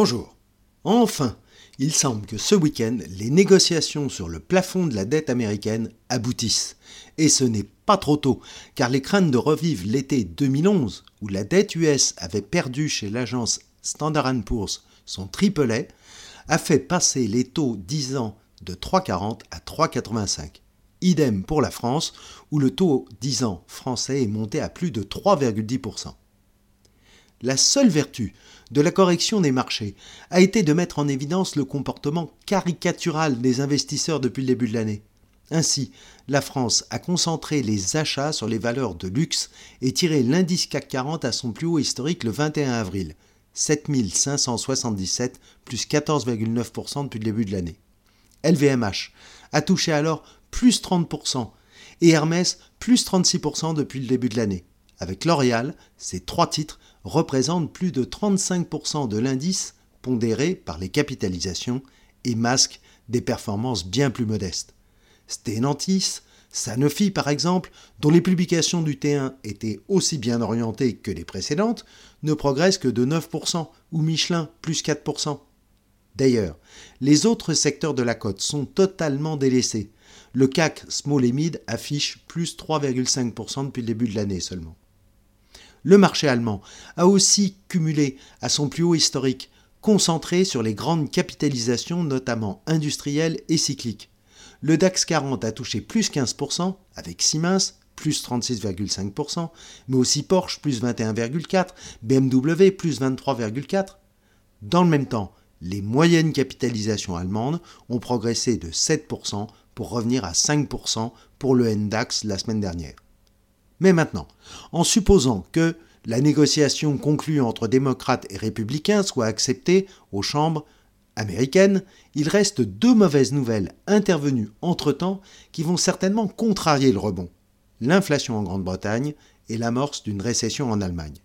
Bonjour. Enfin, il semble que ce week-end, les négociations sur le plafond de la dette américaine aboutissent. Et ce n'est pas trop tôt, car les craintes de revivre l'été 2011, où la dette US avait perdu chez l'agence Standard Poor's son triplet, a fait passer les taux 10 ans de 3,40 à 3,85. Idem pour la France, où le taux 10 ans français est monté à plus de 3,10%. La seule vertu de la correction des marchés a été de mettre en évidence le comportement caricatural des investisseurs depuis le début de l'année. Ainsi, la France a concentré les achats sur les valeurs de luxe et tiré l'indice CAC 40 à son plus haut historique le 21 avril, 7577 plus 14,9% depuis le début de l'année. LVMH a touché alors plus 30% et Hermès plus 36% depuis le début de l'année. Avec L'Oréal, ces trois titres représentent plus de 35% de l'indice pondéré par les capitalisations et masquent des performances bien plus modestes. Stellantis, Sanofi par exemple, dont les publications du T1 étaient aussi bien orientées que les précédentes, ne progressent que de 9%, ou Michelin plus 4%. D'ailleurs, les autres secteurs de la cote sont totalement délaissés. Le CAC Small et Mid affiche plus 3,5% depuis le début de l'année seulement. Le marché allemand a aussi cumulé à son plus haut historique, concentré sur les grandes capitalisations, notamment industrielles et cycliques. Le DAX 40 a touché plus 15%, avec Siemens, plus 36,5%, mais aussi Porsche, plus 21,4%, BMW, plus 23,4%. Dans le même temps, les moyennes capitalisations allemandes ont progressé de 7% pour revenir à 5% pour le NDAX la semaine dernière. Mais maintenant, en supposant que la négociation conclue entre démocrates et républicains soit acceptée aux chambres américaines, il reste deux mauvaises nouvelles intervenues entre-temps qui vont certainement contrarier le rebond. L'inflation en Grande-Bretagne et l'amorce d'une récession en Allemagne.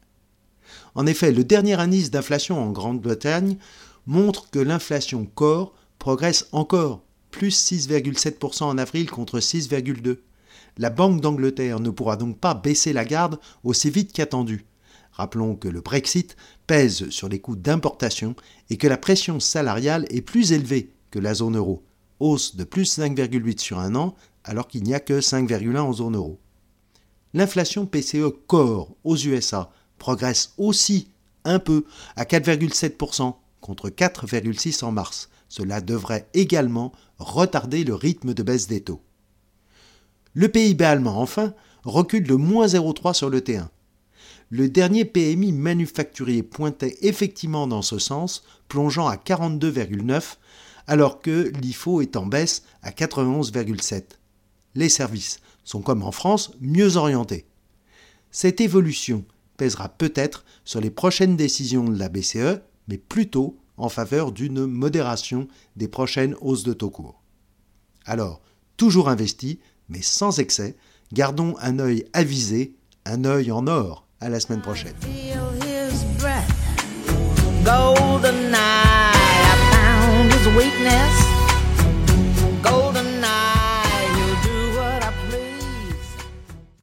En effet, le dernier indice d'inflation en Grande-Bretagne montre que l'inflation corps progresse encore, plus 6,7% en avril contre 6,2%. La Banque d'Angleterre ne pourra donc pas baisser la garde aussi vite qu'attendu. Rappelons que le Brexit pèse sur les coûts d'importation et que la pression salariale est plus élevée que la zone euro, hausse de plus 5,8 sur un an alors qu'il n'y a que 5,1 en zone euro. L'inflation PCE Core aux USA progresse aussi un peu à 4,7% contre 4,6 en mars. Cela devrait également retarder le rythme de baisse des taux. Le PIB allemand, enfin, recule de moins 0,3 sur le T1. Le dernier PMI manufacturier pointait effectivement dans ce sens, plongeant à 42,9, alors que l'IFO est en baisse à 91,7. Les services sont comme en France mieux orientés. Cette évolution pèsera peut-être sur les prochaines décisions de la BCE, mais plutôt en faveur d'une modération des prochaines hausses de taux courts. Alors, toujours investi, mais sans excès. Gardons un œil avisé, un œil en or. À la semaine prochaine.